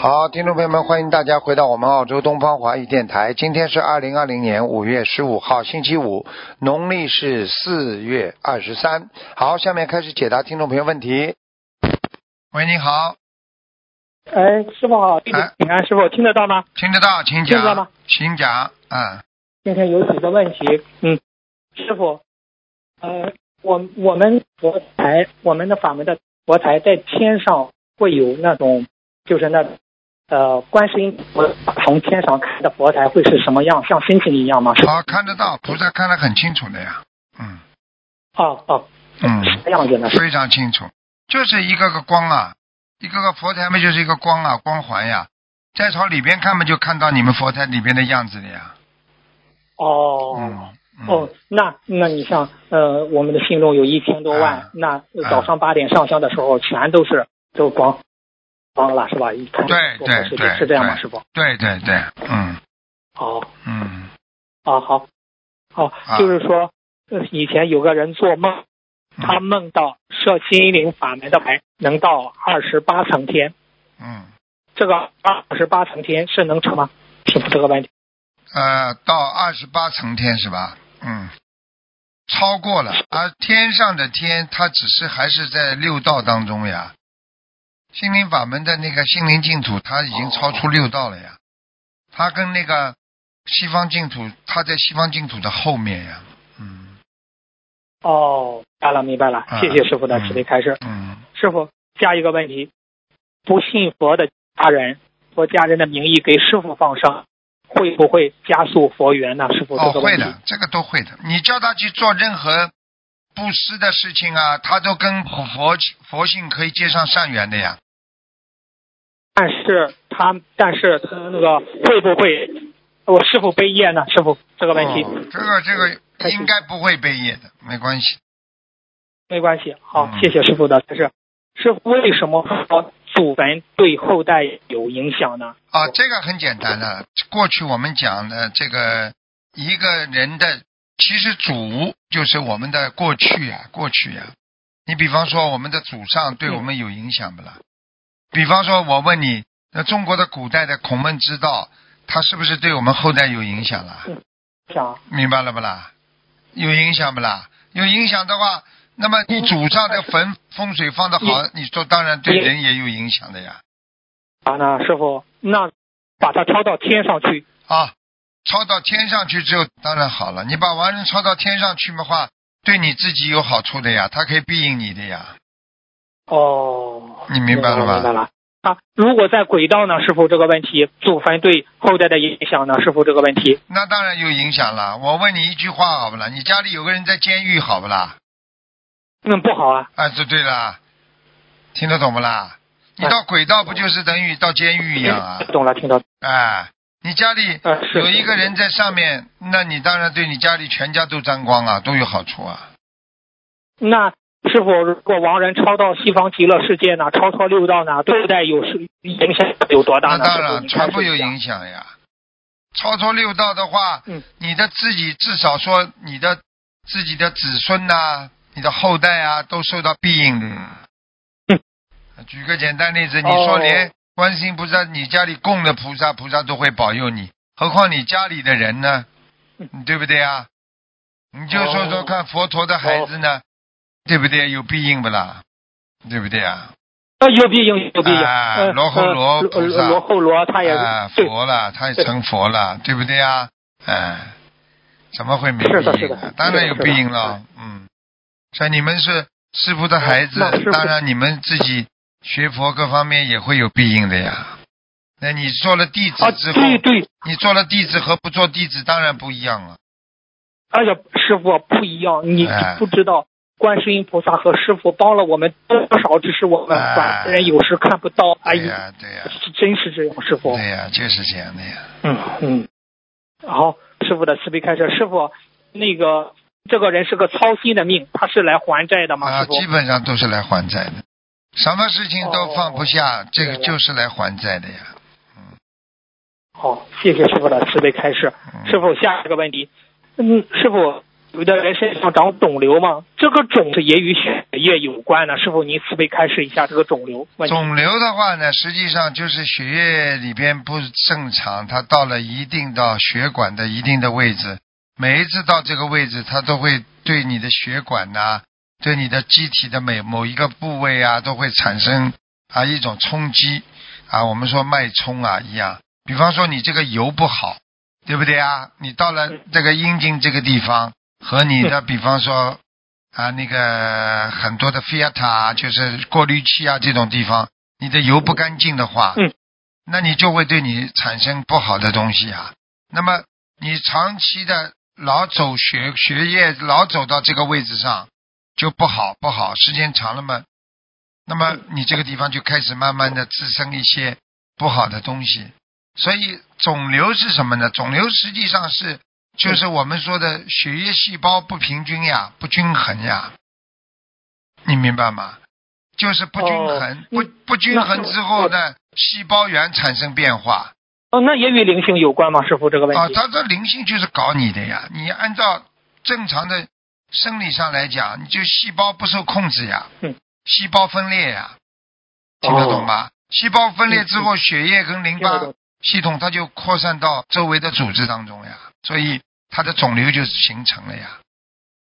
好，听众朋友们，欢迎大家回到我们澳洲东方华语电台。今天是二零二零年五月十五号，星期五，农历是四月二十三。好，下面开始解答听众朋友问题。喂，你好，哎，师傅好，弟子哎平安，师傅听得到吗？听得到，请讲听得到吗。请讲，嗯，今天有几个问题，嗯，师傅，呃，我我们佛台，我们的法门的佛台在天上会有那种，就是那呃，观世音菩萨从天上看的佛台会是什么样？像星星一样吗？是好，看得到，菩萨看得很清楚的呀，嗯哦哦，嗯，什么样子呢？非常清楚，就是一个个光啊，一个个佛台嘛，就是一个光啊，光环呀。再朝里边看嘛，就看到你们佛台里边的样子了呀。哦。哦，那那你像呃，我们的信众有一千多万，啊那早上八点上香的时候，全都是都光光了，是吧？对对是对是这样吗，师傅？对对对，嗯好，嗯啊好，好，啊就是说，呃以前有个人做梦，嗯他梦到设心灵法门的牌能到二十八层天，嗯，这个二十八层天是能成吗？师傅这个问题。呃，到二十八层天是吧？嗯，超过了，而天上的天，它只是还是在六道当中呀。心灵法门的那个心灵净土，它已经超出六道了呀。它跟那个西方净土，它在西方净土的后面呀。嗯哦，明白了明白了，啊谢谢师傅的慈悲开示。嗯，师傅，下一个问题：不信佛的家人，佛家人的名义给师傅放生，会不会加速佛缘呢？师傅，哦。会的，这个都会的。你叫他去做任何布施的事情啊，他都跟佛佛性可以接上善缘的呀。但是他，但是他那个会不会我师傅被业呢？师傅，这个问题、哦这个这个应该不会被业的，没关系。没关系。好，嗯谢谢师傅的开示。师傅，为什么说祖坟对后代有影响呢？啊，这个很简单的。过去我们讲的这个一个人的，其实祖就是我们的过去呀、过去呀、你比方说我们的祖上对我们有影响不啦？比方说我问你，那中国的古代的孔孟之道，它是不是对我们后代有影响了？想明白了不啦？有影响不啦？有影响的话，那么你祖上的坟风水放的好，你说当然对人也有影响的呀。啊，那师傅，那把它抄到天上去，啊，抄到天上去之后，当然好了。你把亡人抄到天上去的话，对你自己有好处的呀，他可以庇应你的呀。哦，你明白了吧明白了。啊，如果在轨道呢？是否这个问题，祖坟对后代的影响呢？是否这个问题，那当然有影响了。我问你一句话好不啦？你家里有个人在监狱好不啦？嗯，不好啊。啊，这对了，听得懂不啦？你到轨道不就是等于到监狱一样啊？懂了，听到。哎，你家里有一个人在上面，那你当然对你家里全家都沾光啊，都有好处啊。那师傅，如果亡人超到西方极乐世界呢？超脱六道呢？对后代有是影响有多大呢？那当然，全部有影响呀。超脱六道的话，嗯你的自己至少说你的自己的子孙呐、你的后代啊，都受到庇应的。嗯举个简单例子，你哦说连观世音菩萨，你家里供的菩萨，菩萨都会保佑你，何况你家里的人呢？嗯对不对啊？你就说说哦看，佛陀的孩子呢，对不对？有必应不啦？对不对啊？啊，有必应，有必应。罗侯罗呃菩萨罗侯罗他也啊，佛了，他也成佛了，对不对啊？哎，怎么会没是的庇应当然有是的庇应了，嗯。所以你们是师傅的孩子，当然你们自己学佛各方面也会有必应的呀。那你做了弟子啊，之后，对对，你做了弟子和不做弟子当然不一样了。哎呀师傅不一样，你哎不知道。观世音菩萨和师傅帮了我们多少，只是我们哎凡人有时看不到。而已，对呀，对呀，是真是这样，师傅。对呀，就是这样的呀。嗯嗯。好，师傅的慈悲开示，师傅，那个这个人是个操心的命，他是来还债的吗？啊，基本上都是来还债的，什么事情都放不下，这个就是来还债的呀。嗯好，谢谢师傅的慈悲开示。嗯师傅，下一个问题，嗯，师傅，有的人身上长肿瘤嘛？这个肿是也与血液有关呢？是否您慈悲开示一下这个肿瘤。肿瘤的话呢，实际上就是血液里边不正常，它到了一定到血管的一定的位置，每一次到这个位置，它都会对你的血管呐、对你的机体的每某一个部位啊，都会产生啊一种冲击啊，我们说脉冲啊一样。比方说你这个油不好，对不对啊？你到了这个阴茎这个地方和你的，比方说啊那个很多的 Fiat 啊，就是过滤器啊这种地方，你的油不干净的话，嗯，那你就会对你产生不好的东西啊。那么你长期的老走学学业老走到这个位置上就不好不好，时间长了嘛，那么你这个地方就开始慢慢的滋生一些不好的东西。所以肿瘤是什么呢？肿瘤实际上是就是我们说的血液细胞不平均呀，不均衡呀，你明白吗？就是不均衡，哦不嗯不均衡之后呢，细胞源产生变化。哦，那也与灵性有关吗？师傅这个问啊，题。它这灵性就是搞你的呀！你按照正常的生理上来讲，你就细胞不受控制呀，嗯细胞分裂呀，听得懂吗？细胞分裂之后，血液跟淋巴系统它就扩散到周围的组织当中呀，所以它的肿瘤就形成了呀。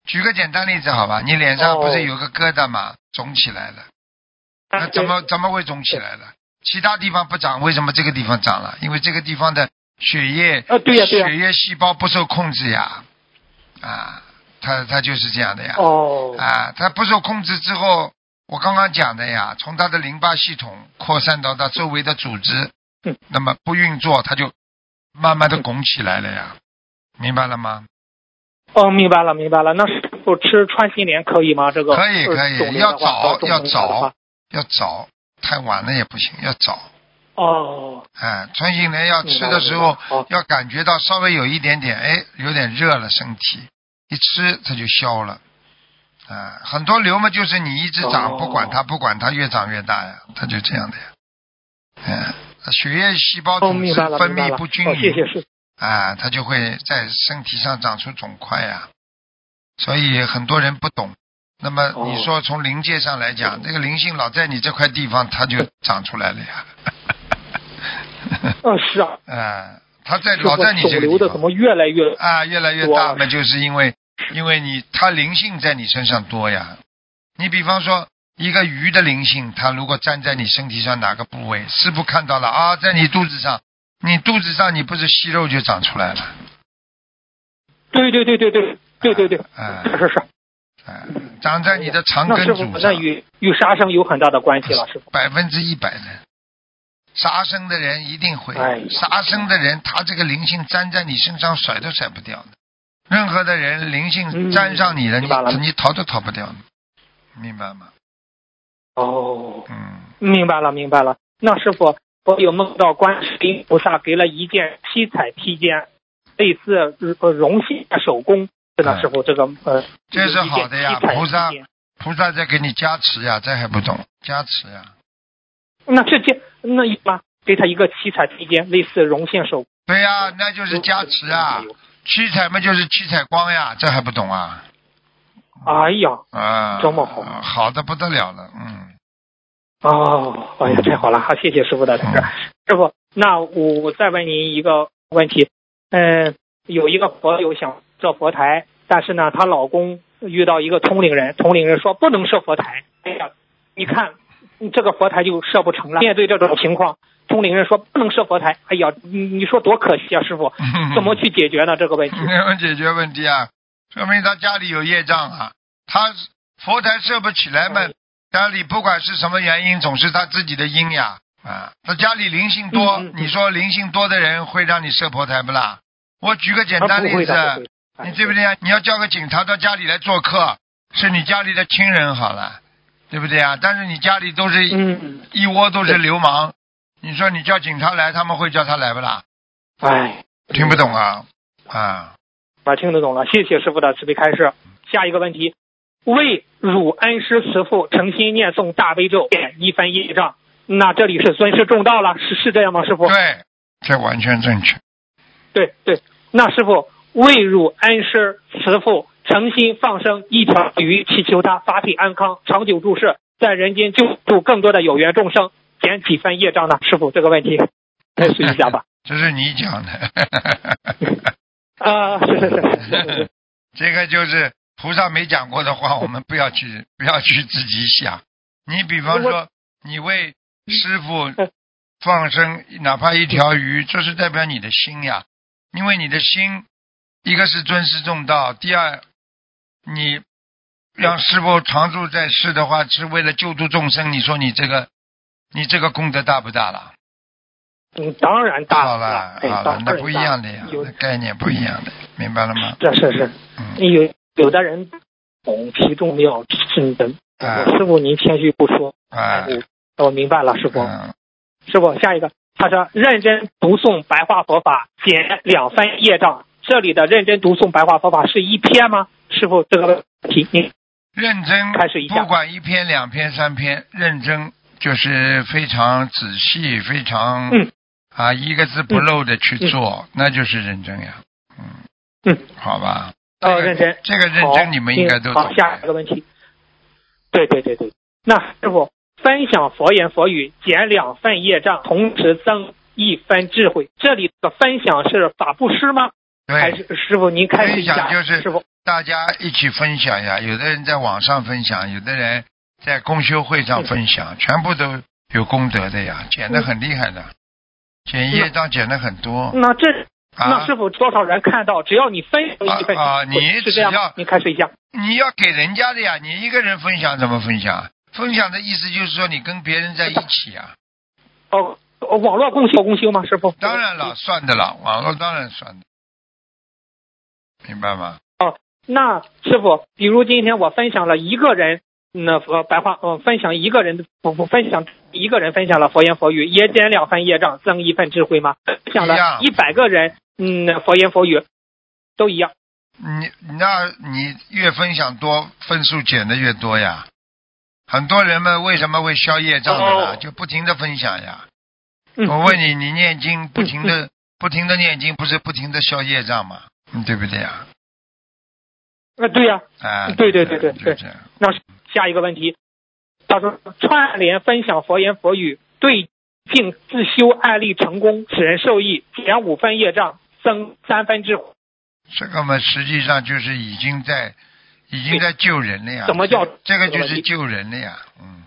举个简单例子好吧，你脸上哦不是有个疙瘩吗？肿起来了，那怎么怎么会肿起来了？其他地方不长，为什么这个地方长了？因为这个地方的血液，啊对呀对呀。血液细胞不受控制呀，啊，它它就是这样的呀，哦。啊，它不受控制之后，我刚刚讲的呀，从它的淋巴系统扩散到它周围的组织，嗯。那么不运作，它就慢慢的拱起来了呀，明白了吗？哦，明白了明白了。那师傅吃穿心莲可以吗？这个呃可以可以要早要早要早，太晚了也不行，要早。哦，哎，穿心莲要吃的时候要感觉到稍微有一点点，哎，有点热了身体，一吃它就消了。啊，很多瘤嘛，就是你一直长，哦不管它，不管它，越长越大呀，它就这样的呀。嗯，血液细胞哦，组织明白了分。泌不均哦，谢谢匀，师啊，它就会在身体上长出肿块呀。所以很多人不懂。那么哦你说从灵界上来讲，这个灵性老在你这块地方，它就长出来了呀。嗯，是啊，啊，它在老在你这肿个地方瘤的怎么越来越啊，越来越大嘛，就是因为因为你它灵性在你身上多呀。你比方说一个鱼的灵性，它如果站在你身体上哪个部位，师傅看到了啊，在你肚子上，你肚子上你不是息肉就长出来了，对对对对对对对对，啊是是是。啊，长在你的肠根组那上，与与杀生有很大的关系了，师傅。百分之一百的。杀生的人一定会，哎杀生的人他这个灵性粘在你身上甩都甩不掉的。任何的人灵性嗯粘上你了，你你逃都逃不掉的，明白吗？哦，嗯，明白了明白了。那师傅，我有梦到观世音菩萨给了一件七彩披肩，类似呃绒线手工。是的，哎师傅，这个呃，这是好的呀菩萨菩萨在给你加持呀，这还不懂加持呀？那这件那一般给他一个七彩披肩，类似绒线手。对呀，那就是加持啊，七彩嘛就是七彩光呀，这还不懂啊？哎呀，啊，这么好好的不得了了，嗯，哦，哎呀，太好了，好，谢谢师傅的指示。师傅，那我我再问您一个问题，嗯、有一个佛友想设佛台，但是呢，她老公遇到一个通灵人，通灵人说不能设佛台。哎呀，你看这个佛台就设不成了。面对这种情况，通灵人说不能设佛台。哎呀，你你说多可惜啊，师傅，怎么去解决呢这个问题？怎么解决问题啊？说明他家里有业障啊，他佛台设不起来嘛，家里不管是什么原因，总是他自己的因呀啊。他家里灵性多，嗯嗯嗯你说灵性多的人会让你设佛台不啦？我举个简单啊不会例子，你对不对啊？你要叫个警察到家里来做客，是你家里的亲人好了，对不对啊？但是你家里都是嗯，一窝都是流氓，你说你叫警察来，他们会叫他来不啦？哎，听不懂啊啊！我，听得懂了，谢谢师傅的慈悲开示。下一个问题，为汝恩师慈父诚心念诵大悲咒，点一番业障，那这里是尊师重道了，是是这样吗？师傅？对，这完全正确。对对，那师傅为汝恩师慈父诚心放生一条鱼，祈求他法体安康，长久住世，在人间救助更多的有缘众生，减几分业障呢？师傅，这个问题再 试一下吧。这是你讲的。啊，是是是。这个就是菩萨没讲过的话，我们不要去不要去自己想。你比方说，你为师傅放生哪怕一条鱼，这是代表你的心呀。因为你的心，一个是尊师重道，第二，你让师傅常住在世的话，是为了救度众生。你说你这个，你这个功德大不大了？嗯，当然大好了，好了，那不一样的呀，概念不一样的，明白了吗？这是是，有有的人懂其重妙，是真。师傅您谦虚不说，啊，我明白了，师傅。师傅，下一个，他说认真读诵白话佛法减两分业障。这里的认真读诵白话佛法是一篇吗？师傅，这个问题您认真开始一下，不管一篇、两篇、三篇，认真就是非常仔细，非常嗯。啊，一个字不漏的去做，那就是认真呀。嗯嗯，好吧。哦，认真。这个认真你们应该都懂。好，下一个问题。对对对对，那师傅分享佛言佛语，减两份业障，同时增一分智慧。这里的分享是法布施吗？对。还是师傅您开始一下？就是师傅，大家一起分享呀。有的人在网上分享，有的人在公修会上分享，全部都有功德的呀，减的很厉害的。减业障减的很多，那这那师傅多少人看到？只要你分一份啊，你只要你开始一下，你要给人家的呀，你一个人分享怎么分享？分享的意思就是说你跟别人在一起呀。哦，网络共修共修吗？师傅？当然了，算的了，网络当然算的，明白吗？哦，那师傅，比如今天我分享了一个人。那佛白话，嗯，分享一个人不分享一个人分享了佛言佛语，也减两分业障，增一份智慧吗？分享了一百个人，嗯，佛言佛语都一样。你那你越分享多，分数减的越多呀。很多人们为什么会消业障的？就不停的分享呀。我问你，你念经不停的不停的念经，不是不停的消业障吗？嗯，对不对呀？啊，对呀。啊，对对对对对。那下一个问题，他说串联分享佛言佛语，对境自修案例成功，使人受益，减五分业障，增三分智慧。这个嘛，实际上就是已经在已经在救人了呀。怎么叫这个就是救人了呀？嗯。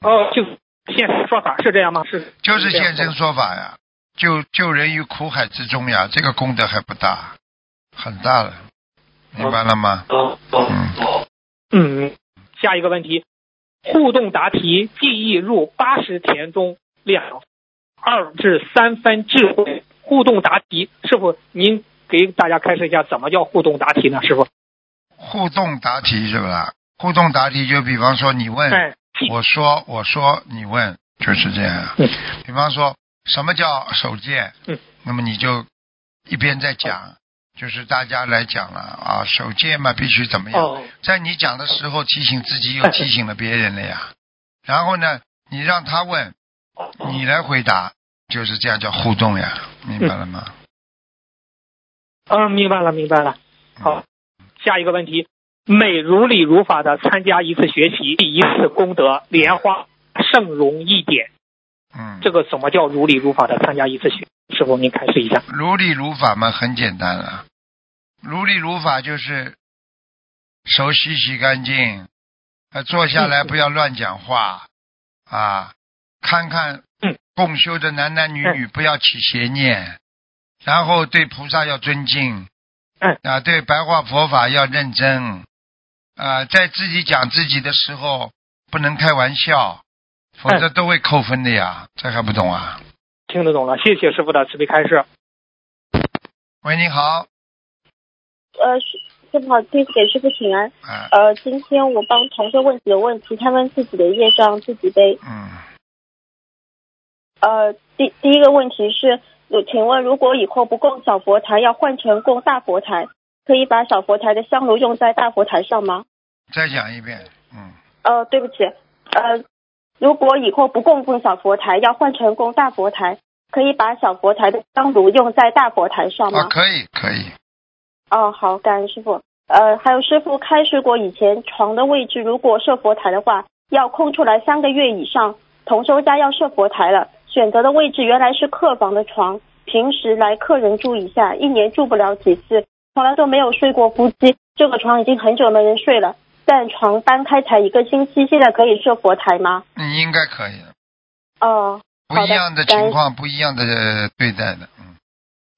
哦，就现身说法是这样吗？是。就是现身说法呀，救救人于苦海之中呀，这个功德还不大，很大了，明白了吗？嗯嗯嗯。下一个问题，互动答题记忆入八十田中两二至三分智慧。互动答题，师傅您给大家开示一下，怎么叫互动答题呢？师傅，互动答题是不是？互动答题就比方说你问，我说我说你问，就是这样。比方说什么叫手剑？那么你就一边在讲。就是大家来讲了啊，手戒嘛，必须怎么样？在你讲的时候提醒自己，又提醒了别人了呀。然后呢，你让他问，你来回答，就是这样叫互动呀，明白了吗？嗯，明白了，明白了。好，下一个问题，每如理如法的参加一次学习，一次功德，莲花盛容一点。嗯，这个什么叫如理如法的参加一次学？师傅，您开示一下。如理如法嘛，很简单了。如理如法就是手洗洗干净，呃，坐下来不要乱讲话啊。看看共修的男男女女不要起邪念，然后对菩萨要尊敬，啊，对白话佛法要认真啊，在自己讲自己的时候不能开玩笑。否则都会扣分的呀，这还不懂啊？听得懂了，谢谢师傅的慈悲开示。喂，你好。呃，师师傅好，弟子给师傅请安。嗯。呃，今天我帮同学问几个问题，他们自己的业障自己背。嗯。呃，第第一个问题是，请问如果以后不供小佛台，要换成供大佛台，可以把小佛台的香炉用在大佛台上吗？再讲一遍，嗯，呃，对不起，呃，如果以后不供奉小佛台，要换成供大佛台，可以把小佛台的香炉用在大佛台上吗？啊，可以可以，哦，好，感恩师傅。呃，还有师傅开示过，以前床的位置如果设佛台的话，要空出来三个月以上。同修家要设佛台了，选择的位置原来是客房的床，平时来客人住一下，一年住不了几次，从来都没有睡过夫妻。这个床已经很久没人睡了，但床搬开才一个星期，现在可以设佛台吗？你应该可以的，哦，不一样的情况，不一样的对待的，嗯，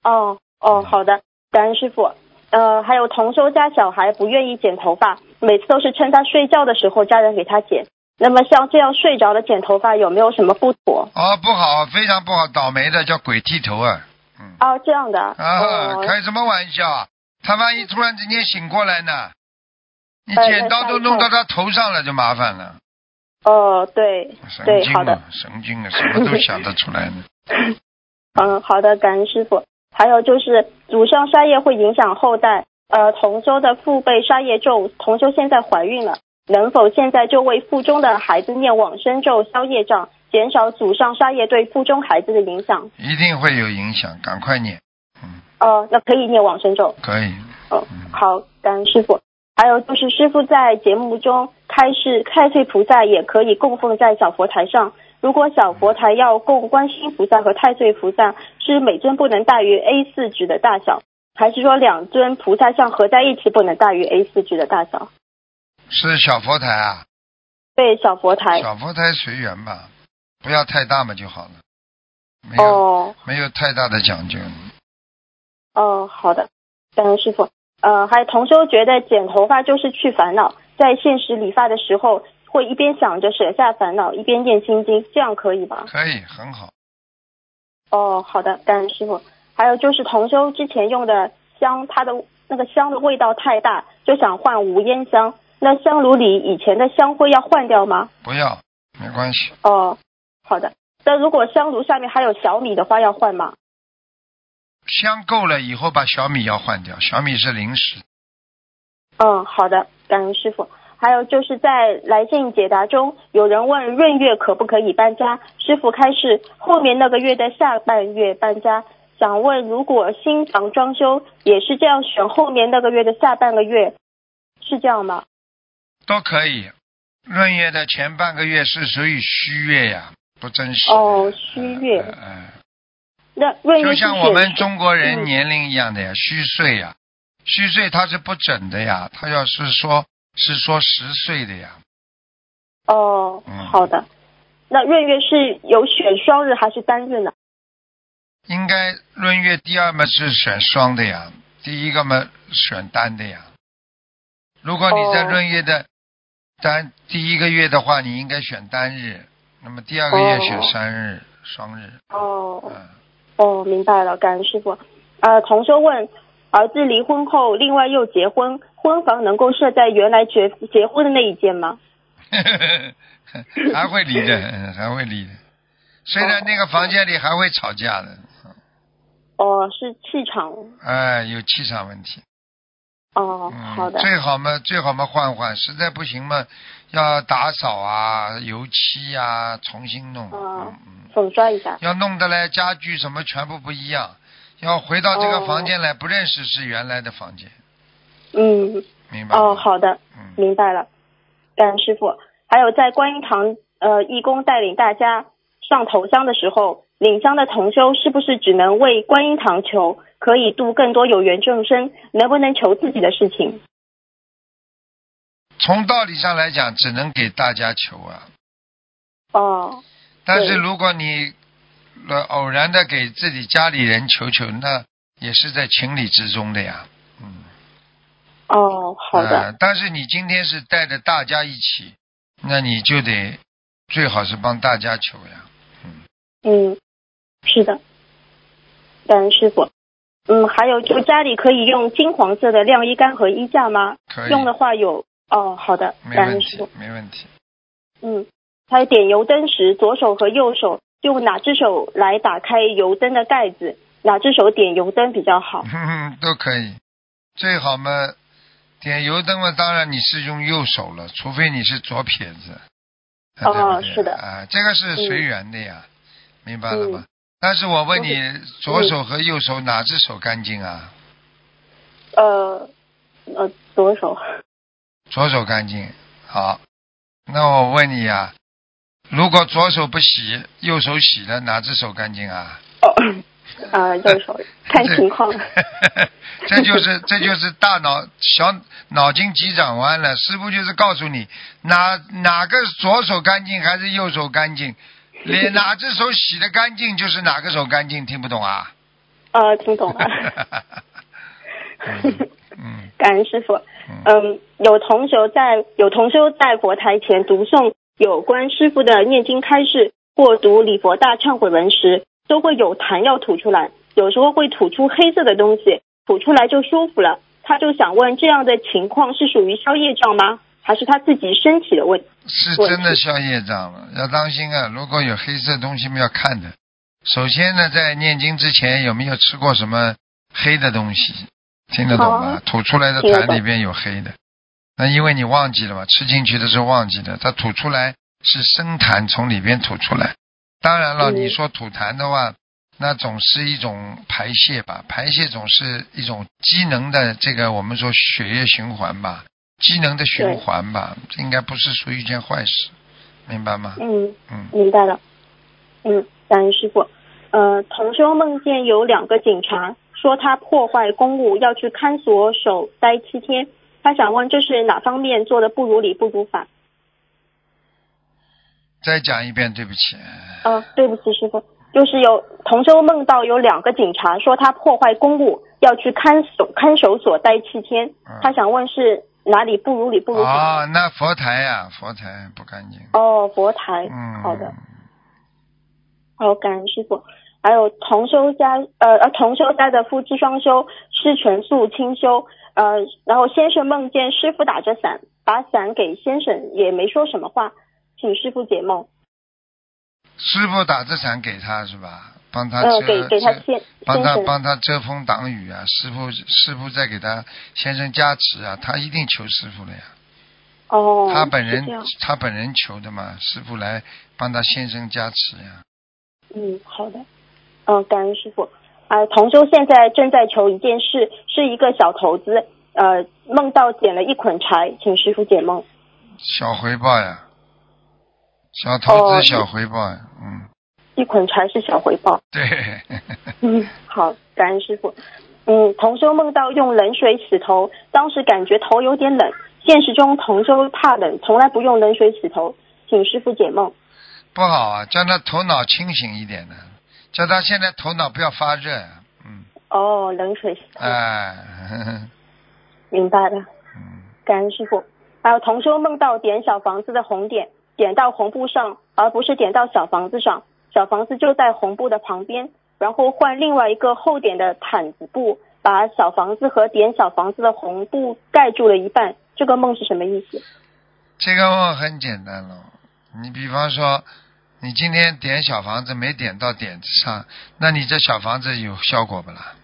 哦哦，好的，感恩师傅。呃，还有同修家小孩不愿意剪头发，每次都是趁他睡觉的时候家人给他剪。那么像这样睡着了剪头发有没有什么不妥？哦，不好，非常不好，倒霉的叫鬼剃头啊，嗯，啊，这样的。啊，哦开什么玩笑啊？他万一突然之间醒过来呢？你哎剪刀都弄到他头上了，就麻烦了。哦，对，神对好的神经啊，什么都想得出来呢。嗯，好的，感恩师傅。还有就是祖上杀业会影响后代，呃，同修的父辈杀业重，同修现在怀孕了，能否现在就为腹中的孩子念往生咒消业障，减少祖上杀业对腹中孩子的影响？一定会有影响，赶快念，嗯，哦，那可以念往生咒。可以。哦嗯，好，感恩师傅。还有就是师傅在节目中开示，太岁菩萨也可以供奉在小佛台上。如果小佛台要供观世音菩萨和太岁菩萨，是每尊不能大于 A 四纸的大小，还是说两尊菩萨像合在一起不能大于 A 四纸的大小？是小佛台啊，对，小佛台。小佛台随缘吧，不要太大嘛就好了，没有、哦没有太大的讲究。哦，好的，感恩师傅。呃，还有同修觉得剪头发就是去烦恼，在现实理发的时候会一边想着舍下烦恼，一边念心经，这样可以吗？可以，很好。哦，好的，感恩师傅。还有就是同修之前用的香，它的那个香的味道太大，就想换无烟香。那香炉里以前的香灰要换掉吗？不要，没关系。哦，好的。那如果香炉下面还有小米的话，要换吗？香够了以后，把小米要换掉，小米是零食。嗯，好的，感恩师傅。还有就是在来信解答中，有人问闰月可不可以搬家？师傅开示后面那个月的下半月搬家。想问，如果新房装修也是这样选后面那个月的下半个月，是这样吗？都可以。闰月的前半个月是属于虚月呀，不真实。哦虚月嗯、嗯那闰月就像我们中国人嗯年龄一样的呀，虚岁呀，虚岁它是不准的呀，它要是说是说十岁的呀，哦嗯，好的。那闰月是有选双日还是单日呢？应该闰月第二嘛是选双的呀，第一个嘛选单的呀。如果你在哦闰月的单第一个月的话，你应该选单日，那么第二个月哦选三日、双日。哦嗯，哦，明白了，感恩师傅。呃，同修问，儿子离婚后，另外又结婚，婚房能够设在原来结结婚的那一间吗？还会离的，嗯 还会离的。虽然那个房间里还会吵架的，哦，是气场。哎，有气场问题。哦，嗯，好的。最好嘛，最好嘛换换，实在不行嘛，要打扫啊、油漆啊，重新弄。啊粉刷一下。要弄得来家具什么全部不一样，要回到这个哦房间来，不认识是原来的房间，嗯，明白？哦，好的，嗯，明白了，感恩师傅。还有在观音堂，呃，义工带领大家上头香的时候，领香的同修是不是只能为观音堂求，可以度更多有缘众生？能不能求自己的事情？从道理上来讲，只能给大家求啊。哦，但是如果你呃偶然的给自己家里人求求，那也是在情理之中的呀。嗯，哦，好的，呃但是你今天是带着大家一起，那你就得最好是帮大家求呀。嗯，是的，感恩师傅。嗯，还有就家里可以用金黄色的晾衣杆和衣架吗？可以，用的话有哦，好的，没问题没问题。嗯，还有点油灯时，左手和右手用哪只手来打开油灯的盖子？哪只手点油灯比较好？哼哼，都可以。最好嘛，点油灯嘛，当然你是用右手了，除非你是左撇子。啊哦对不对是的啊，这个是随缘的呀，明白了吗？嗯但是我问你，左手和右手哪只手干净啊？呃呃，左手。左手干净。好，那我问你啊、如果左手不洗，右手洗了，哪只手干净啊？哦，啊，右手 看情况。这就是这就是大脑小脑筋急转弯了。师傅就是告诉你哪哪个左手干净还是右手干净，连哪只手洗的干净就是哪个手干净，听不懂啊？呃，听懂了。嗯嗯 感恩师傅。嗯，嗯，有同学在有同修在佛台前读诵有关师傅的念经开示，或读礼佛大忏悔文时，都会有痰要吐出来，有时候会吐出黑色的东西，吐出来就舒服了。他就想问，这样的情况是属于消业障吗？还是他自己身体的问题？是真的消业障了，要当心啊！如果有黑色东西，们要看的。首先呢，在念经之前有没有吃过什么黑的东西？听得懂吗？吐出来的痰里边有黑的，那因为你忘记了嘛，吃进去的时候忘记了，它吐出来是生痰从里边吐出来。当然了，嗯你说吐痰的话，那总是一种排泄吧，排泄总是一种机能的这个我们说血液循环吧，机能的循环吧，这应该不是属于一件坏事，明白吗？嗯，嗯，明白了。嗯，感恩师傅。呃，同修梦见有两个警察说他破坏公务，要去看守所待七天。他想问这是哪方面做的不如理不如法？再讲一遍，对不起。呃，对不起，师傅，就是有同修梦到有两个警察说他破坏公务，要去看守看守所待七天。嗯他想问是哪里不如理不如法？哦，那佛台呀、佛台不干净。哦，佛台。嗯，好的。好，感恩师傅。还有同修家呃呃同修家的夫妻双修是全素清修，呃，然后先生梦见师傅打着伞，把伞给先生，也没说什么话，请师傅解梦。师傅打着伞给他是吧？帮他给给他帮他。帮他遮风挡雨啊！师傅师傅在给他先生加持啊，他一定求师傅了呀。哦，他本人他本人求的嘛，师傅来帮他先生加持呀。嗯，好的。嗯、感恩师傅。啊、同修现在正在求一件事，是一个小投资，呃，梦到捡了一捆柴，请师傅解梦。小回报呀，小投哦资小回报呀，嗯，一捆柴是小回报。对，嗯，好，感恩师傅。嗯，同修梦到用冷水洗头，当时感觉头有点冷。现实中同修怕冷，从来不用冷水洗头，请师傅解梦。不好啊，叫他头脑清醒一点的，叫他现在头脑不要发热，嗯，哦，冷水洗头，哎 明白了。嗯，感恩师傅。还有同修梦到点小房子的红点，点到红布上，而不是点到小房子上，小房子就在红布的旁边，然后换另外一个厚点的毯子布，把小房子和点小房子的红布盖住了一半。这个梦是什么意思？这个梦很简单了，你比方说，你今天点小房子没点到点子上，那你这小房子有效果不啦？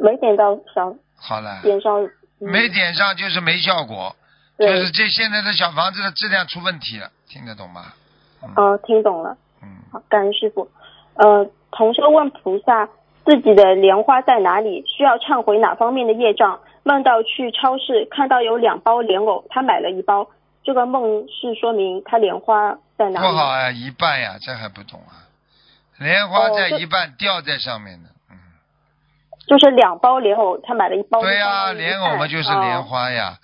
没点到小好了，点上，嗯、没点上就是没效果，就是这现在的小房子的质量出问题了，听得懂吗？嗯呃，听懂了。嗯，好，感恩师傅。呃，同修问菩萨自己的莲花在哪里，需要忏悔哪方面的业障？梦到去超市看到有两包莲藕，他买了一包。这个梦是说明他莲花在哪里？不好啊，一半呀，这还不懂啊？莲花在一半掉在上面的，嗯，就是两包莲藕，他买了一包。对呀、呀、莲藕嘛就是莲哦。花呀，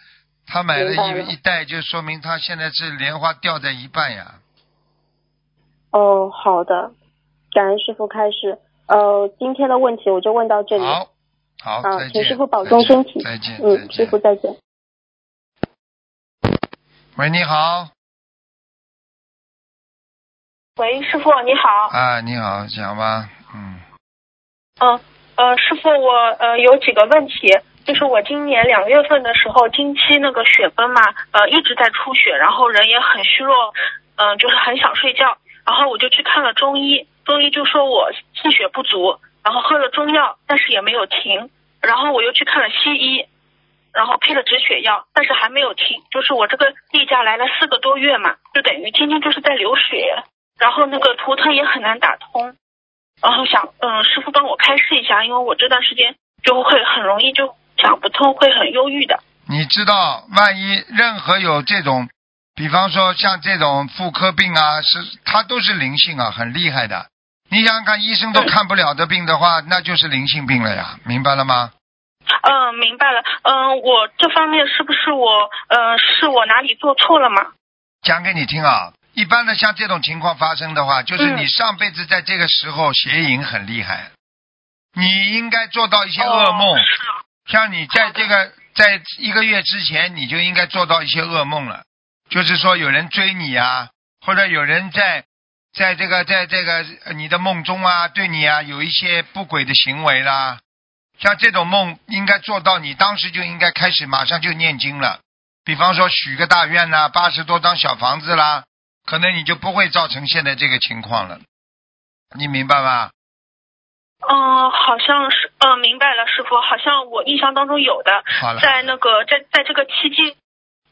他买了一一袋，就说明他现在是莲花掉在一半呀。哦，好的，感恩师傅开始。呃，今天的问题我就问到这里。好，好，啊。请师傅保重身体再见，嗯，师傅再见。喂，你好，喂，师傅你好。啊，你好，讲吧，嗯，嗯呃，师傅，我呃有几个问题，就是我今年两月份的时候，经期那个血崩嘛，呃一直在出血，然后人也很虚弱，嗯、就是很想睡觉，然后我就去看了中医，中医就说我气血不足，然后喝了中药，但是也没有停，然后我又去看了西医，然后配了止血药，但是还没有停。就是我这个例假来了四个多月嘛，就等于天天就是在流血，然后那个图腾也很难打通，然后想嗯师傅帮我开示一下，因为我这段时间就会很容易就想不通，会很忧郁的。你知道，万一任何有这种，比方说像这种妇科病啊，是它都是灵性啊，很厉害的。你想想看，医生都嗯看不了的病的话，那就是灵性病了呀，明白了吗？嗯，明白了。嗯，我这方面是不是我呃是我哪里做错了吗？讲给你听啊。一般的像这种情况发生的话，就是嗯你上辈子在这个时候邪淫很厉害，你应该做到一些噩梦。像你在这个在一个月之前，你就应该做到一些噩梦了，就是说有人追你啊，或者有人在在这个在这个呃你的梦中啊，对你啊有一些不轨的行为啦。像这种梦应该做到，你当时就应该开始马上就念经了。比方说许个大愿呐、八十多张小房子啦，可能你就不会造成现在这个情况了。你明白吗？嗯，好像是，嗯，明白了，师傅，好像我印象当中有的，在那个在在这个期间，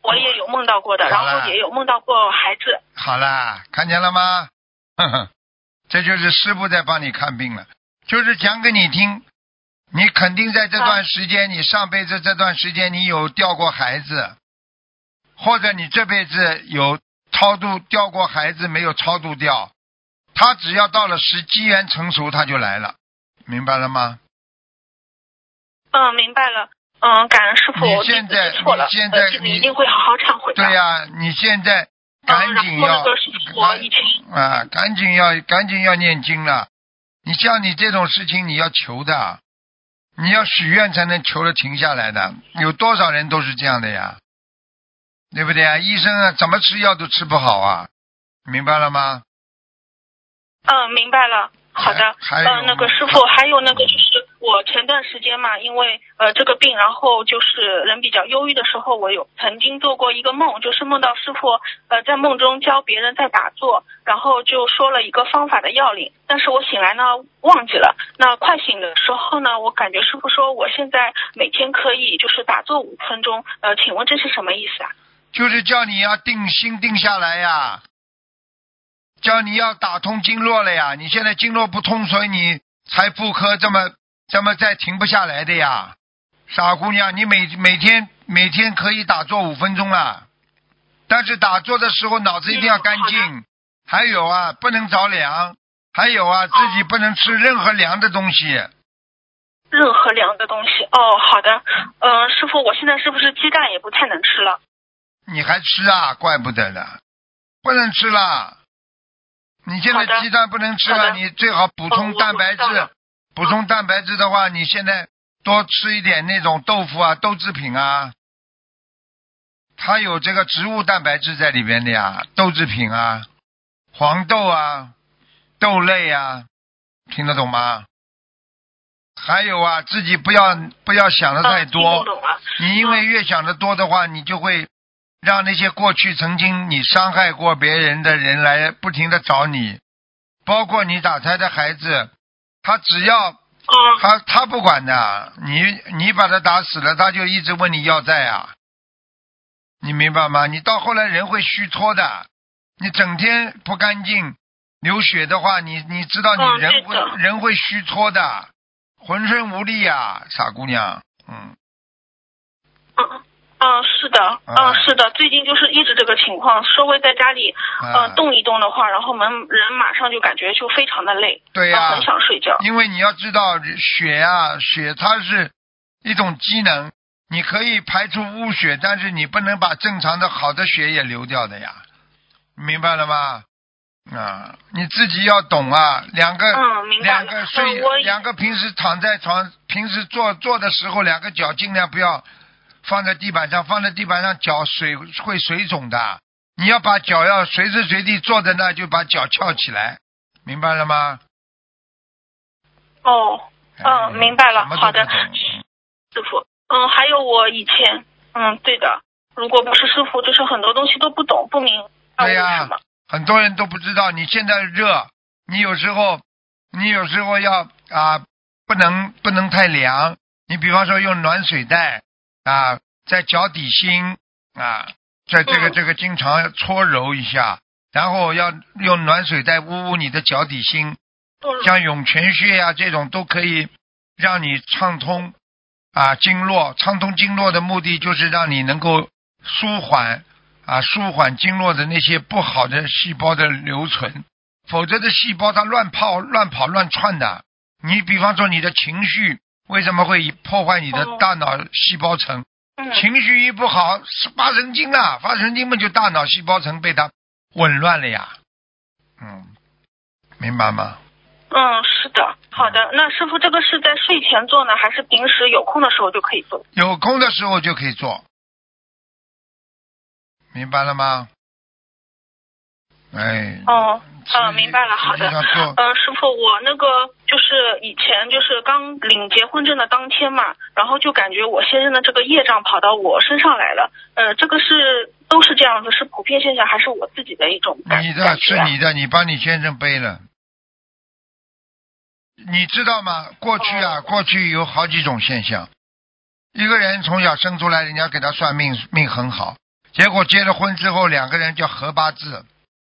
我也有梦到过的，然后也有梦到过孩子。好啦，看见了吗？哼哼，这就是师傅在帮你看病了，就是讲给你听。你肯定在这段时间，你上辈子这段时间你有掉过孩子，或者你这辈子有超度掉过孩子没有超度掉，他只要到了时机缘成熟，他就来了，明白了吗？嗯，明白了。嗯，感恩师傅，你我现在错了，你现在一定会好好忏悔的。对呀、你现在赶紧要啊，赶紧要赶紧要念经了。你像你这种事情，你要求的，你要许愿才能求的停下来的。有多少人都是这样的呀？对不对啊？医生啊，怎么吃药都吃不好啊，明白了吗？嗯，明白了。好的，还还有呃，那个师傅，还有那个就是我前段时间嘛，因为呃这个病，然后就是人比较忧郁的时候，我有曾经做过一个梦，就是梦到师傅呃在梦中教别人在打坐，然后就说了一个方法的要领，但是我醒来呢忘记了。那快醒的时候呢，我感觉师傅说我现在每天可以就是打坐五分钟，呃，请问这是什么意思啊？就是叫你要定心定下来呀，叫你要打通经络了呀。你现在经络不通，所以你才妇科这么这么再停不下来的呀，傻姑娘，你每每天每天可以打坐五分钟啊，但是打坐的时候脑子一定要干净，嗯还有啊，不能着凉，还有啊，自己不能吃任何凉的东西。任何凉的东西。哦，好的，嗯、师傅，我现在是不是鸡蛋也不太能吃了？你还吃啊？怪不得呢，不能吃了。你现在鸡蛋不能吃了，你最好补充蛋白质。补充蛋白质的话，你现在多吃一点那种豆腐啊、豆制品啊，它有这个植物蛋白质在里边的呀，豆制品啊，黄豆啊、豆类啊，听得懂吗？还有啊，自己不要不要想的太嗯多。你因为越想的多的话，你就会让那些过去曾经你伤害过别人的人来不停的找你，包括你打胎的孩子，他只要嗯，他他不管的，你你把他打死了，他就一直问你要债啊，你明白吗？你到后来人会虚脱的，你整天不干净流血的话，你你知道你嗯人会、人会虚脱的，浑身无力呀、傻姑娘，嗯。嗯嗯，是的，啊嗯是的，最近就是一直这个情况，稍微在家里嗯呃动一动的话，然后门人马上就感觉就非常的累，对呀、呃很想睡觉。因为你要知道，血啊，血它是一种机能，你可以排出污血，但是你不能把正常的好的血也流掉的呀，明白了吗？啊，你自己要懂啊，两个、嗯，明白。两个睡、两个平时躺在床，平时坐坐的时候，两个脚尽量不要放在地板上，放在地板上脚水会水肿的。你要把脚要随时随地坐在那，就把脚翘起来，明白了吗？哦，嗯明白了好的师傅，嗯，还有我以前，嗯，对的，如果不是师傅，就是很多东西都不懂不明白为对呀什么。很多人都不知道，你现在热，你有时候，你有时候要啊，不能不能太凉，你比方说用暖水袋啊，在脚底心啊，在这个嗯这个经常搓揉一下，然后要用暖水袋捂捂你的脚底心，嗯像涌泉穴呀、这种都可以让你畅通啊经络。畅通经络的目的就是让你能够舒缓啊舒缓经络的那些不好的细胞的留存，否则的细胞它乱跑乱跑乱窜的。你比方说你的情绪为什么会破坏你的哦大脑细胞层？嗯情绪一不好，发神经啊，发神经嘛就大脑细胞层被它紊乱了呀。嗯，明白吗？嗯，是的，好的。那师傅，这个是在睡前做呢，还是平时有空的时候就可以做？有空的时候就可以做，明白了吗？哎，哦，实嗯，明白了，好的。嗯，师傅，我那个就是以前就是刚领结婚证的当天嘛，然后就感觉我先生的这个业障跑到我身上来了。呃，这个是都是这样子，是普遍现象，还是我自己的一种感你的？是你的，你帮你先生背了。你知道吗？过去啊，哦过去有好几种现象。一个人从小生出来，人家给他算命，命很好，结果结了婚之后，两个人叫合八字。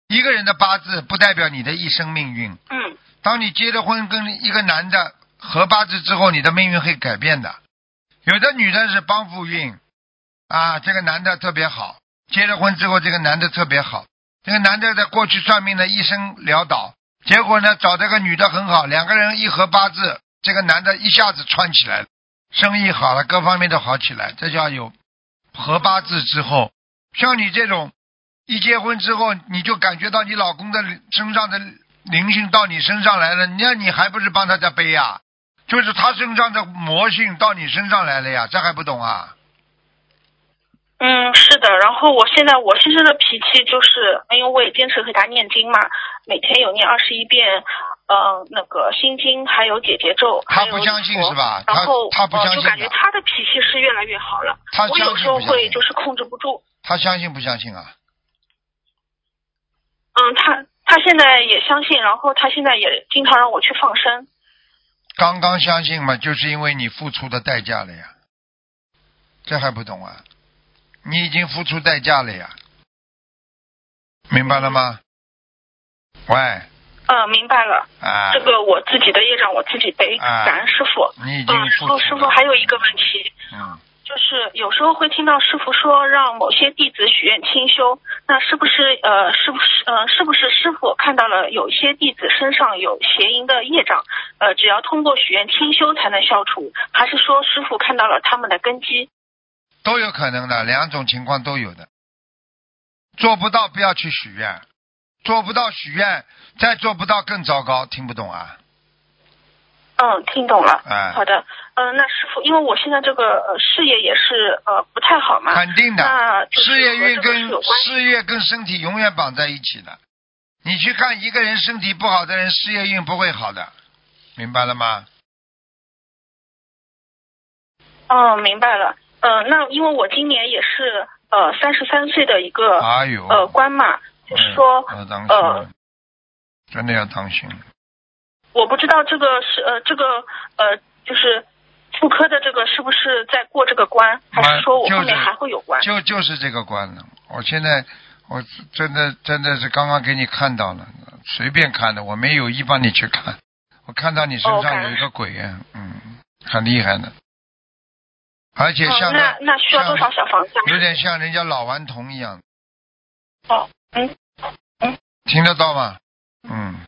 一个人的八字不代表你的一生命运。嗯。当你结了婚跟一个男的合八字之后，你的命运会改变的。有的女的是帮扶运，啊，这个男的特别好，结了婚之后这个男的特别好，这个男的在过去算命的一生潦倒，结果呢找这个女的很好，两个人一合八字，这个男的一下子窜起来了，生意好了，各方面都好起来，这叫有合八字之后。像你这种一结婚之后，你就感觉到你老公的身上的灵性到你身上来了，那你还不是帮他在背呀？就是他身上的魔性到你身上来了呀，这还不懂啊？嗯，是的。然后我现在我先生的脾气就是，因为我也坚持给他念经嘛，每天有念二十一遍，呃，那个心经，还有解结咒，还有他不相信是吧然后他不相信呃就感觉他的脾气是越来越好了。我有时候？会就是控制不住。他相信不相信啊？嗯，他他现在也相信，然后他现在也经常让我去放生。刚刚相信嘛，就是因为你付出的代价了呀，这还不懂啊？你已经付出代价了呀，明白了吗？喂，嗯，明白了，啊这，个我自己的业障我自己背，啊感恩师傅。你已经嗯，然付出后师傅。还有一个问题，嗯，就是有时候会听到师傅说让某些弟子许愿清修，那是不是呃是不是呃是不是师傅看到了有些弟子身上有邪淫的业障，呃只要通过许愿清修才能消除，还是说师傅看到了他们的根基？都有可能的，两种情况都有的。做不到不要去许愿，做不到许愿，再做不到更糟糕，听不懂啊？嗯，听懂了。嗯好的，呃，那师傅，因为我现在这个呃事业也是呃不太好嘛，肯定的，那事业运跟事业跟身体永远绑在一起的。你去看一个人身体不好的人，事业运不会好的，明白了吗？嗯，明白了。呃，那因为我今年也是呃三十三岁的一个、呃官嘛，就是说呃，真的要当心。我不知道这个是呃这个呃就是妇科的这个是不是在过这个关，还是说我后面还会有关？就就是这个关了。我现在我真的真的是刚刚给你看到了，随便看的，我没有意帮你去看。我看到你身上有一个鬼啊，嗯，很厉害的，而且嗯，像那那需要多少小房子啊？有点像人家老顽童一样，哦，嗯听得到吗？嗯，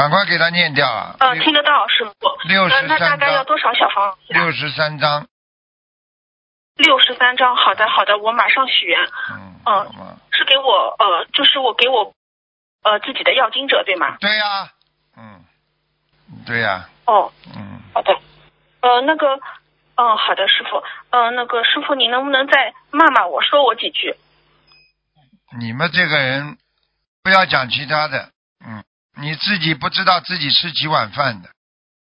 赶快给他念掉啊！嗯，听得到师傅。六十呃，那大，概要多少小房子啊？六十三张，六十三张。好的好的，我马上许愿。嗯，嗯？是给我呃，就是我给我呃自己的要经者对吗？对呀、嗯，对呀、哦，嗯，好的。呃，那个，嗯、好的，师傅。呃，那个师傅，你能不能再骂骂我，说我几句？你们这个人不要讲其他的，嗯，你自己不知道自己吃几碗饭的，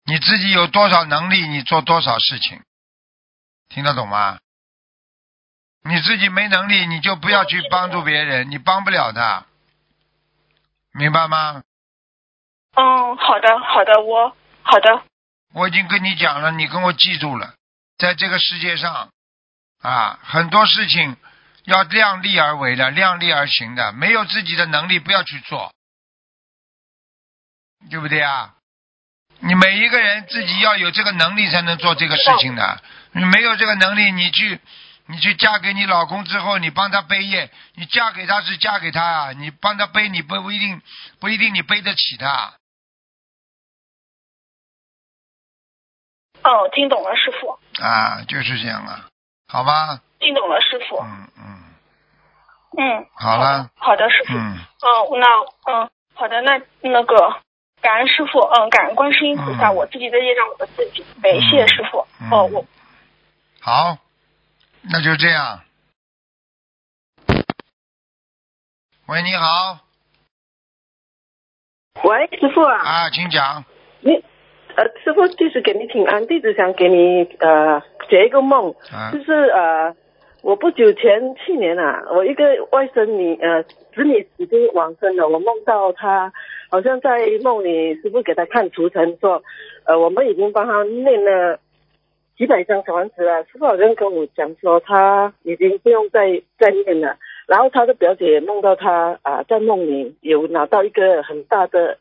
你自己有多少能力，你做多少事情，听得懂吗？你自己没能力，你就不要去帮助别人，你帮不了他，明白吗？嗯，好的，好的，我好的。我已经跟你讲了，你跟我记住了，在这个世界上啊，很多事情要量力而为的，量力而行的，没有自己的能力不要去做，对不对啊？你每一个人自己要有这个能力才能做这个事情的，你没有这个能力，你去你去嫁给你老公之后，你帮他背业，你嫁给他是嫁给他啊，你帮他背，你不不一定不一定你背得起他。哦，听懂了，师傅。啊，就是这样啊，好吧？听懂了，师傅。嗯嗯，嗯，好了，好的，师傅。嗯，嗯，那嗯，好的，那那个，感恩师傅，嗯，感恩观世音菩萨，嗯。我自己的业障我自己背，谢谢师傅。嗯。哦，我。好，那就这样。喂，你好，喂，师傅。啊，啊，请讲。你呃，师傅弟子给你请安，弟子想给你呃解一个梦，啊。就是呃，我不久前去年啊，我一个外甥女呃子女已经往生了，我梦到她好像在梦里，师傅给他看图腾说，呃，我们已经帮他念了几百张小房子了，师傅好像跟我讲说他已经不用再再念了。然后他的表姐梦到他啊、在梦里有拿到一个很大的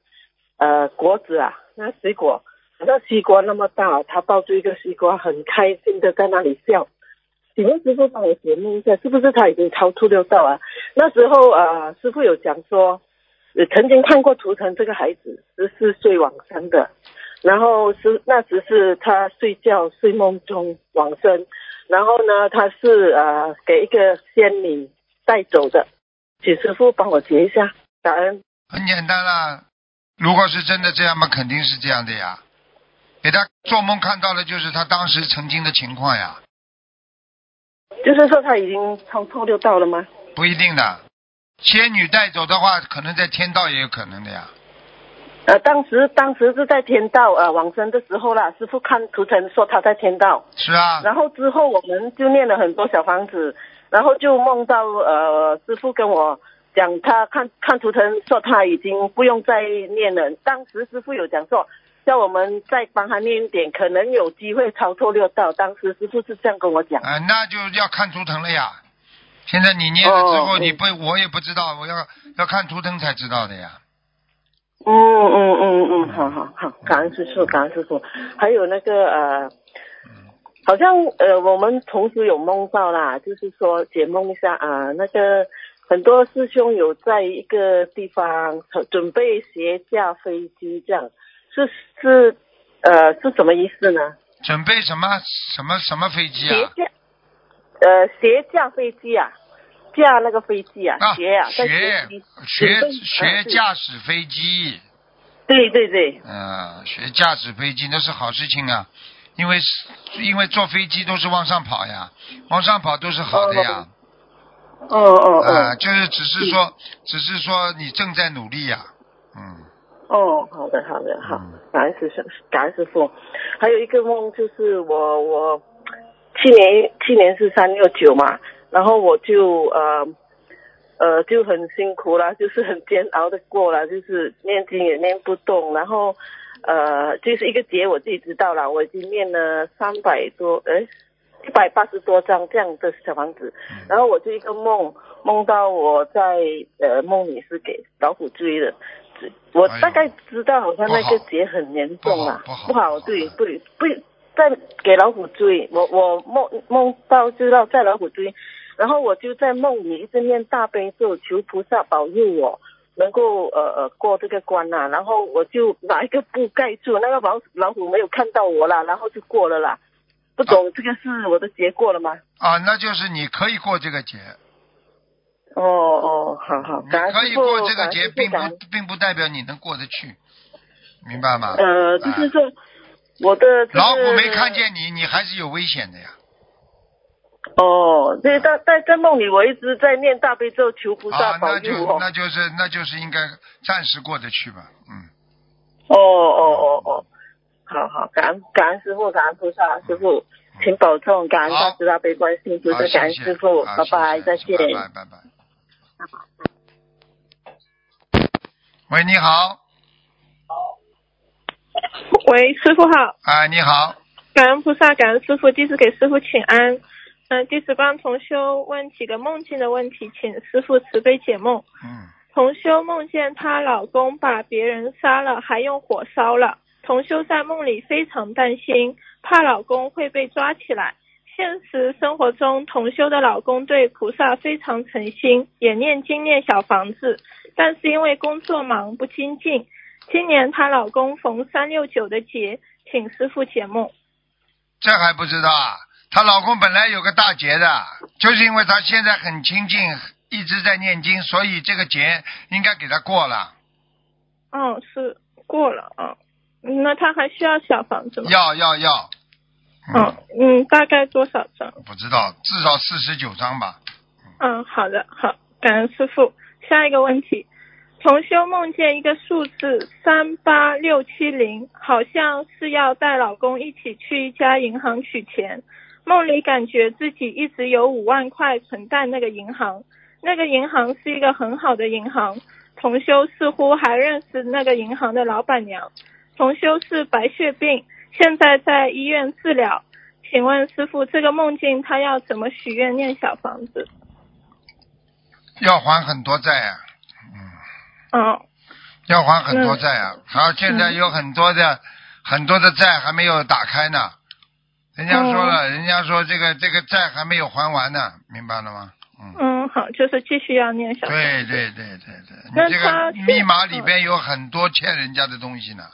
呃果子啊，那水果好像西瓜那么大，他抱住一个西瓜，很开心的在那里笑。请问师傅帮我解梦一下，是不是他已经超出六道啊？那时候啊、师傅有讲说，曾经看过图腾这个孩子十四岁往生的，然后是那时是他睡觉睡梦中往生，然后呢他是呃给一个仙女带走的，请师傅帮我解一下，感恩。很简单啦，如果是真的这样嘛，肯定是这样的呀。给他做梦看到的就是他当时曾经的情况呀，就是说他已经超脱六道了吗？不一定的。仙女带走的话，可能在天道也有可能的呀。呃，当时当时是在天道呃往生的时候啦，师傅看图腾说他在天道，是啊，然后之后我们就念了很多小房子，然后就梦到呃师傅跟我讲他看看图腾说他已经不用再念了，当时师傅有讲说叫我们再帮他念一点，可能有机会超脱六道，当时师傅是这样跟我讲。啊、那就要看图腾了呀。现在你念了之后，哦你不，我也不知道，我要要看图腾才知道的呀。嗯嗯嗯嗯，好好好，感恩师傅，感恩师傅。还有那个呃，好像呃，我们同时有梦到啦，就是说解梦一下啊、那个很多师兄有在一个地方准备斜架飞机，这样是是呃是什么意思呢？准备什么什么什么飞机啊？斜架呃学架飞机啊，架那个飞机啊，啊，斜啊，学学学驾驶飞机，对对对，嗯，学驾驶飞机那是好事情啊，因为是因为坐飞机都是往上跑呀，往上跑都是好的呀，哦哦啊，哦。就是只是说，只是说你正在努力呀，嗯，哦，好的，好的，好嗯，感恩师兄，感恩师傅。还有一个梦就是我我去年去年是三六九嘛，然后我就呃呃就很辛苦啦，就是很煎熬的过了，就是念经也念不动，然后呃就是一个节我自己知道了，我已经念了三百多哎一百八十多张这样的小房子，然后我就一个梦梦到我在呃梦里是给老虎追的。我大概知道，好像那个结很严重啊不好，对，不好对，不不在给老虎追，我我梦梦到知道在老虎追，然后我就在梦里一直念大悲咒，求菩萨保佑我能够呃呃过这个关呐、然后我就拿一个布盖住，那个老老虎没有看到我啦，然后就过了啦。不懂这个是我的结过了吗？啊，那就是你可以过这个节，哦哦，好好，可以过这个节，并不并不代表你能过得去，明白吗？呃，就是啊说我的、这个老虎没看见你，你还是有危险的呀。哦，那，在在在梦里，我一直在念大悲咒，求菩萨啊，保那就佑我。那就是那就是应该暂时过得去吧，嗯。哦哦哦哦，好好，感恩感恩师傅，感恩菩萨，师傅，请保重，感恩大慈大悲观世音菩，萨，感恩师傅，好拜拜，再见。拜拜拜拜。喂，你好，喂，师傅好。哎，你好，感恩菩萨，感恩师傅，弟子给师傅请安。嗯、弟子帮同修问几个梦境的问题，请师傅慈悲解梦。嗯，同修梦见她老公把别人杀了，还用火烧了。同修在梦里非常担心，怕老公会被抓起来。现实生活中，同修的老公对菩萨非常诚心，也念经念小房子，但是因为工作忙不精进。今年她老公逢三六九的节，请师傅解梦。这还不知道啊？她老公本来有个大节的，就是因为她现在很清净，一直在念经，所以这个节应该给她过了。哦，是过了啊。嗯那他还需要小房子吗？要要要，嗯嗯，大概多少张？不知道，至少四十九张吧。嗯，好的，好，感恩师傅。下一个问题，同修梦见一个数字三八六七零，好像是要带老公一起去一家银行取钱。梦里感觉自己一直有五万块存在那个银行，那个银行是一个很好的银行。同修似乎还认识那个银行的老板娘。同修是白血病，现在在医院治疗。请问师傅，这个梦境他要怎么许愿念小房子？要还很多债啊，嗯要还很多债啊。好，现在有很多的、很多的债还没有打开呢。人家说了，人家说这个这个债还没有还完呢，明白了吗？嗯，嗯，好，就是继续要念小。对对对对对，那你这个密码里边有很多欠人家的东西呢。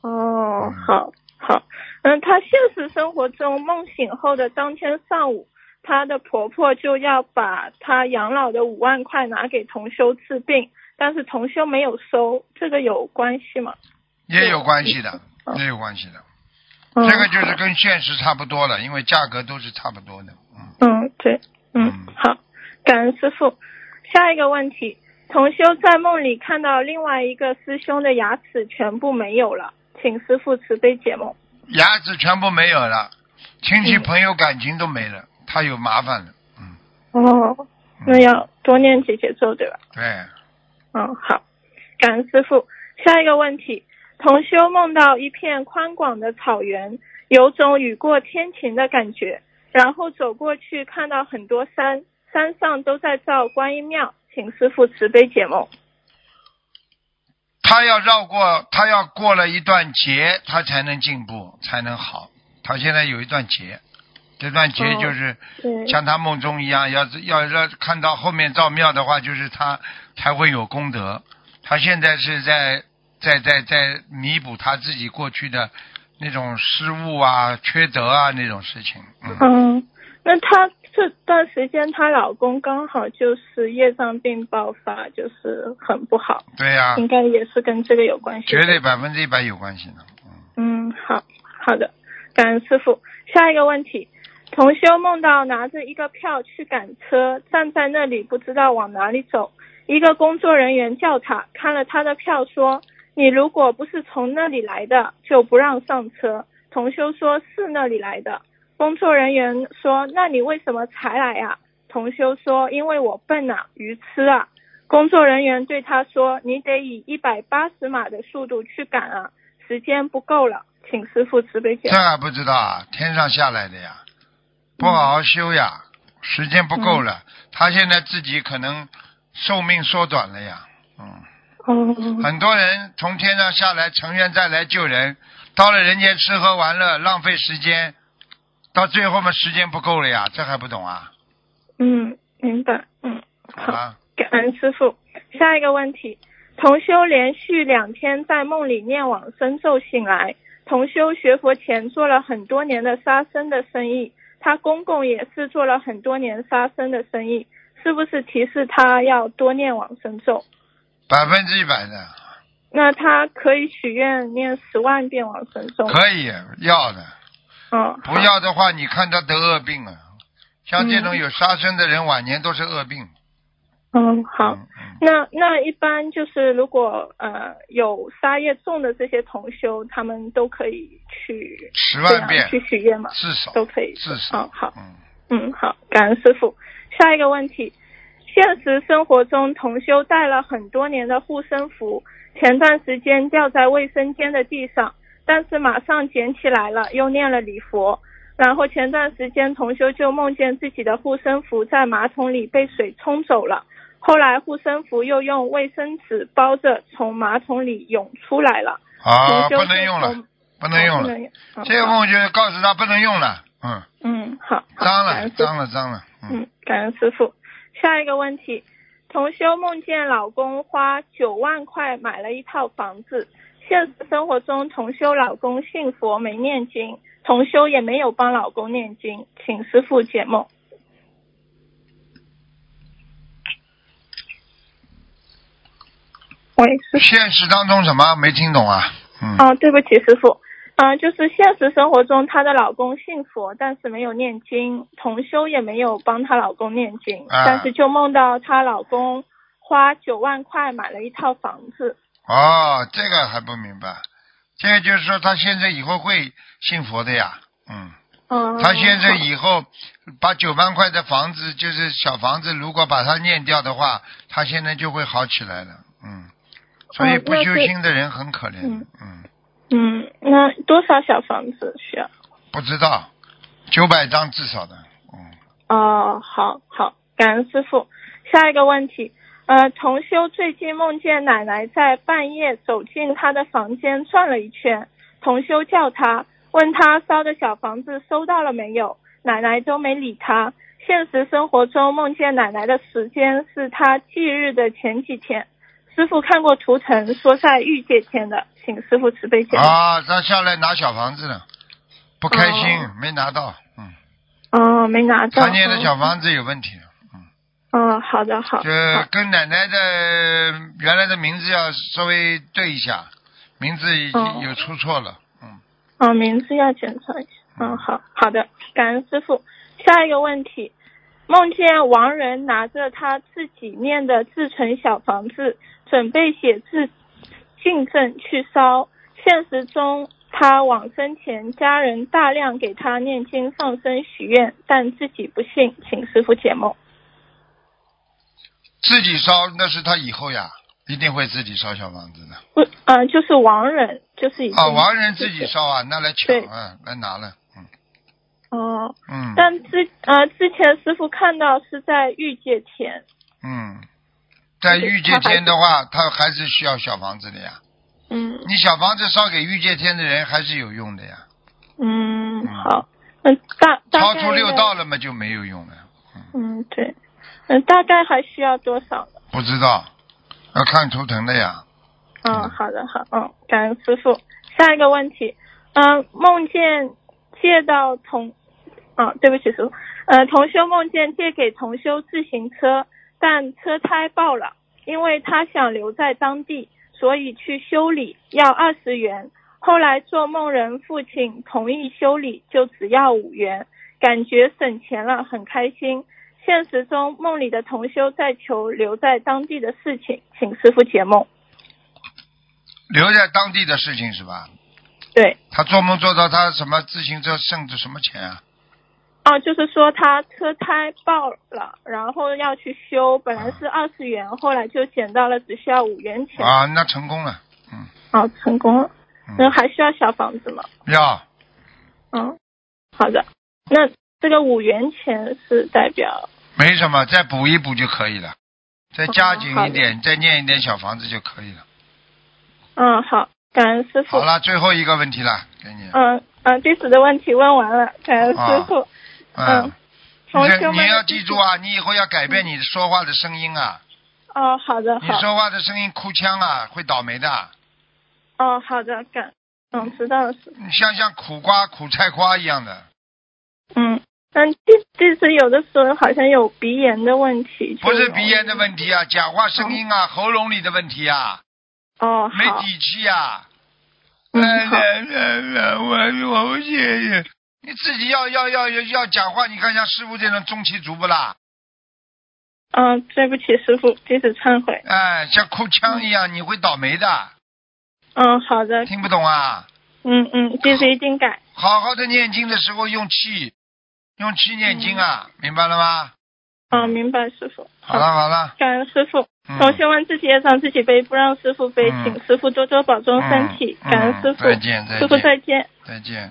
哦，好好，嗯，她现实生活中梦醒后的当天上午，她的婆婆就要把她养老的五万块拿给同修治病，但是同修没有收，这个有关系吗？也有关系的，嗯也有关系的。嗯这个就是跟现实差不多了，因为价格都是差不多的。嗯，嗯，对，嗯嗯，好，感恩师傅。下一个问题，同修在梦里看到另外一个师兄的牙齿全部没有了，请师傅慈悲解梦。牙齿全部没有了，亲戚嗯朋友感情都没了，他有麻烦了。嗯，哦，那要多念几节咒对吧？对，嗯，好，感恩师傅。下一个问题，同修梦到一片宽广的草原，有种雨过天晴的感觉，然后走过去看到很多山，山上都在造观音庙，请师傅慈悲解梦。他要绕过，他要过了一段劫，他才能进步，才能好。他现在有一段劫，这段劫哦就是，像他梦中一样，要是要要看到后面造庙的话，就是他才会有功德。他现在是在在在在弥补他自己过去的那种失误啊、缺德啊那种事情。嗯，嗯，那她这段时间她老公刚好就是业障病爆发，就是很不好，对呀、应该也是跟这个有关系。绝对百分之一百有关系的。嗯，嗯，好好的，感恩师傅。下一个问题，同修梦到拿着一个票去赶车，站在那里不知道往哪里走。一个工作人员叫他，看了他的票说：“你如果不是从那里来的，就不让上车。”同修说是那里来的。工作人员说：“那你为什么才来啊？”同修说：“因为我笨啊，愚痴啊。”工作人员对他说：“你得以一百八十码的速度去赶啊，时间不够了，请师傅慈悲解这。还不知道啊，天上下来的呀，不好好修呀，时间不够了。他现在自己可能寿命缩短了呀。嗯，哦，很多人从天上下来，成愿再来救人，到了人间吃喝玩乐，浪费时间，到最后嘛，时间不够了呀，这还不懂啊？嗯，明白。嗯，好，好，感恩师傅。下一个问题，同修连续两天在梦里念往生咒醒来。同修学佛前做了很多年的杀生的生意，他公公也是做了很多年杀生的生意，是不是提示他要多念往生咒？百分之一百的那他可以许愿念十万遍往生咒？可以要的，嗯，不要的话，你看他得恶病啊。像这种嗯有杀生的人，晚年都是恶病。嗯，好。那那一般就是如果呃有杀业重的这些同修，他们都可以去十万遍去许愿嘛，至少都可以。至少嗯，好，嗯，嗯，好，感恩师傅。下一个问题，现实生活中同修带了很多年的护身符，前段时间掉在卫生间的地上，但是马上捡起来了，又念了礼佛。然后前段时间同修就梦见自己的护身符在马桶里被水冲走了，后来护身符又用卫生纸包着从马桶里涌出来了。啊，不能用了，不能用了。这个梦就是告诉他不能用了，嗯，嗯，好，脏了，脏了，脏了，嗯，嗯，感恩师傅。下一个问题，同修梦见老公花九万块买了一套房子，现实生活中同修老公信佛没念经，同修也没有帮老公念经，请师傅解梦。喂，师傅。现实当中什么没听懂啊？嗯，哦，对不起，师傅。嗯、就是现实生活中，她的老公信佛，但是没有念经，同修也没有帮她老公念经，啊但是就梦到她老公花九万块买了一套房子。哦，这个还不明白，这个就是说她现在以后会信佛的呀，嗯，嗯，他现在以后把九万块的房子，就是小房子，如果把它念掉的话，他现在就会好起来了，嗯，所以不修心的人很可怜，嗯嗯，嗯，那多少小房子需要？不知道，九百张至少的，嗯，哦，好好，感恩师傅。下一个问题，呃，同修最近梦见奶奶在半夜走进他的房间转了一圈，同修叫他，问他烧的小房子收到了没有，奶奶都没理他。现实生活中梦见奶奶的时间是他忌日的前几天，师傅看过图腾说在御界天的，请师傅慈悲。啊，他下来拿小房子了，不开心，哦没拿到，嗯，哦，没拿到。他念的小房子有问题，嗯哦，好的，好。这跟奶奶的原来的名字要稍微对一下，名字已经哦有出错了，嗯，哦，名字要检查一下。嗯，好好的，感恩师傅。下一个问题，梦见亡人拿着他自己念的自存小房子，准备写字进证去烧。现实中，他往生前家人大量给他念经放生许愿，但自己不信，请师傅解梦。自己烧那是他以后呀，一定会自己烧小房子的。不，嗯、就是亡人，就是已经啊，亡人自己烧啊，那来抢对啊，来拿了，嗯哦，嗯但之呃之前师傅看到是在御界前。嗯，在御界天的话，他还是需要小房子的呀。嗯。你小房子烧给御界天的人还是有用的呀，嗯，好，嗯大大超出六道了嘛就没有用了。嗯。对，嗯大概还需要多少呢？不知道，要看图腾的呀。嗯，好的好，嗯，感恩师傅。下一个问题，嗯，梦见借到同，啊，对不起师傅，呃，同修梦见借给同修自行车，但车胎爆了，因为他想留在当地，所以去修理要二十元。后来做梦人父亲同意修理，就只要五元，感觉省钱了，很开心。现实中梦里的同修在求留在当地的事情，请师傅解梦。留在当地的事情是吧？对，他做梦做到他什么自行车剩着什么钱啊？哦，就是说他车胎爆了，然后要去修，本来是二十元，后来就减到了只需要五元钱。啊，那成功了，嗯哦，成功了。那嗯，还需要小房子吗？要嗯，好的。那这个五元钱是代表没什么，再补一补就可以了，再加紧一点，再念一点小房子就可以了。嗯好，感恩师傅。好了，最后一个问题了，给你。嗯嗯，弟子的问题问完了，感恩师傅。嗯嗯，同你你要记住啊，你以后要改变你说话的声音啊，哦，好的好。你说话的声音哭腔啊，会倒霉的。哦，好的，感，嗯，知道了。你像像苦瓜、苦菜花一样的，嗯。但，弟弟子有的时候好像有鼻炎的问题。不是鼻炎的问题啊，讲话声音啊，喉咙里的问题啊，哦，没。底气啊。谢谢。你自己要要要要要讲话，你看像师傅这种中气足不啦？嗯，对不起，师傅，弟子忏悔。哎，像哭腔一样，你会倒霉的。嗯，好的，听不懂啊？嗯嗯，弟子一定改。好好的念经的时候用气，用气念经啊，明白了吗？嗯，明白，师傅。好了好了，感恩师傅。同学们自己也让自己背，不让师傅背，嗯请师傅多多保重身体，嗯感恩师傅，再见师傅再见。再见。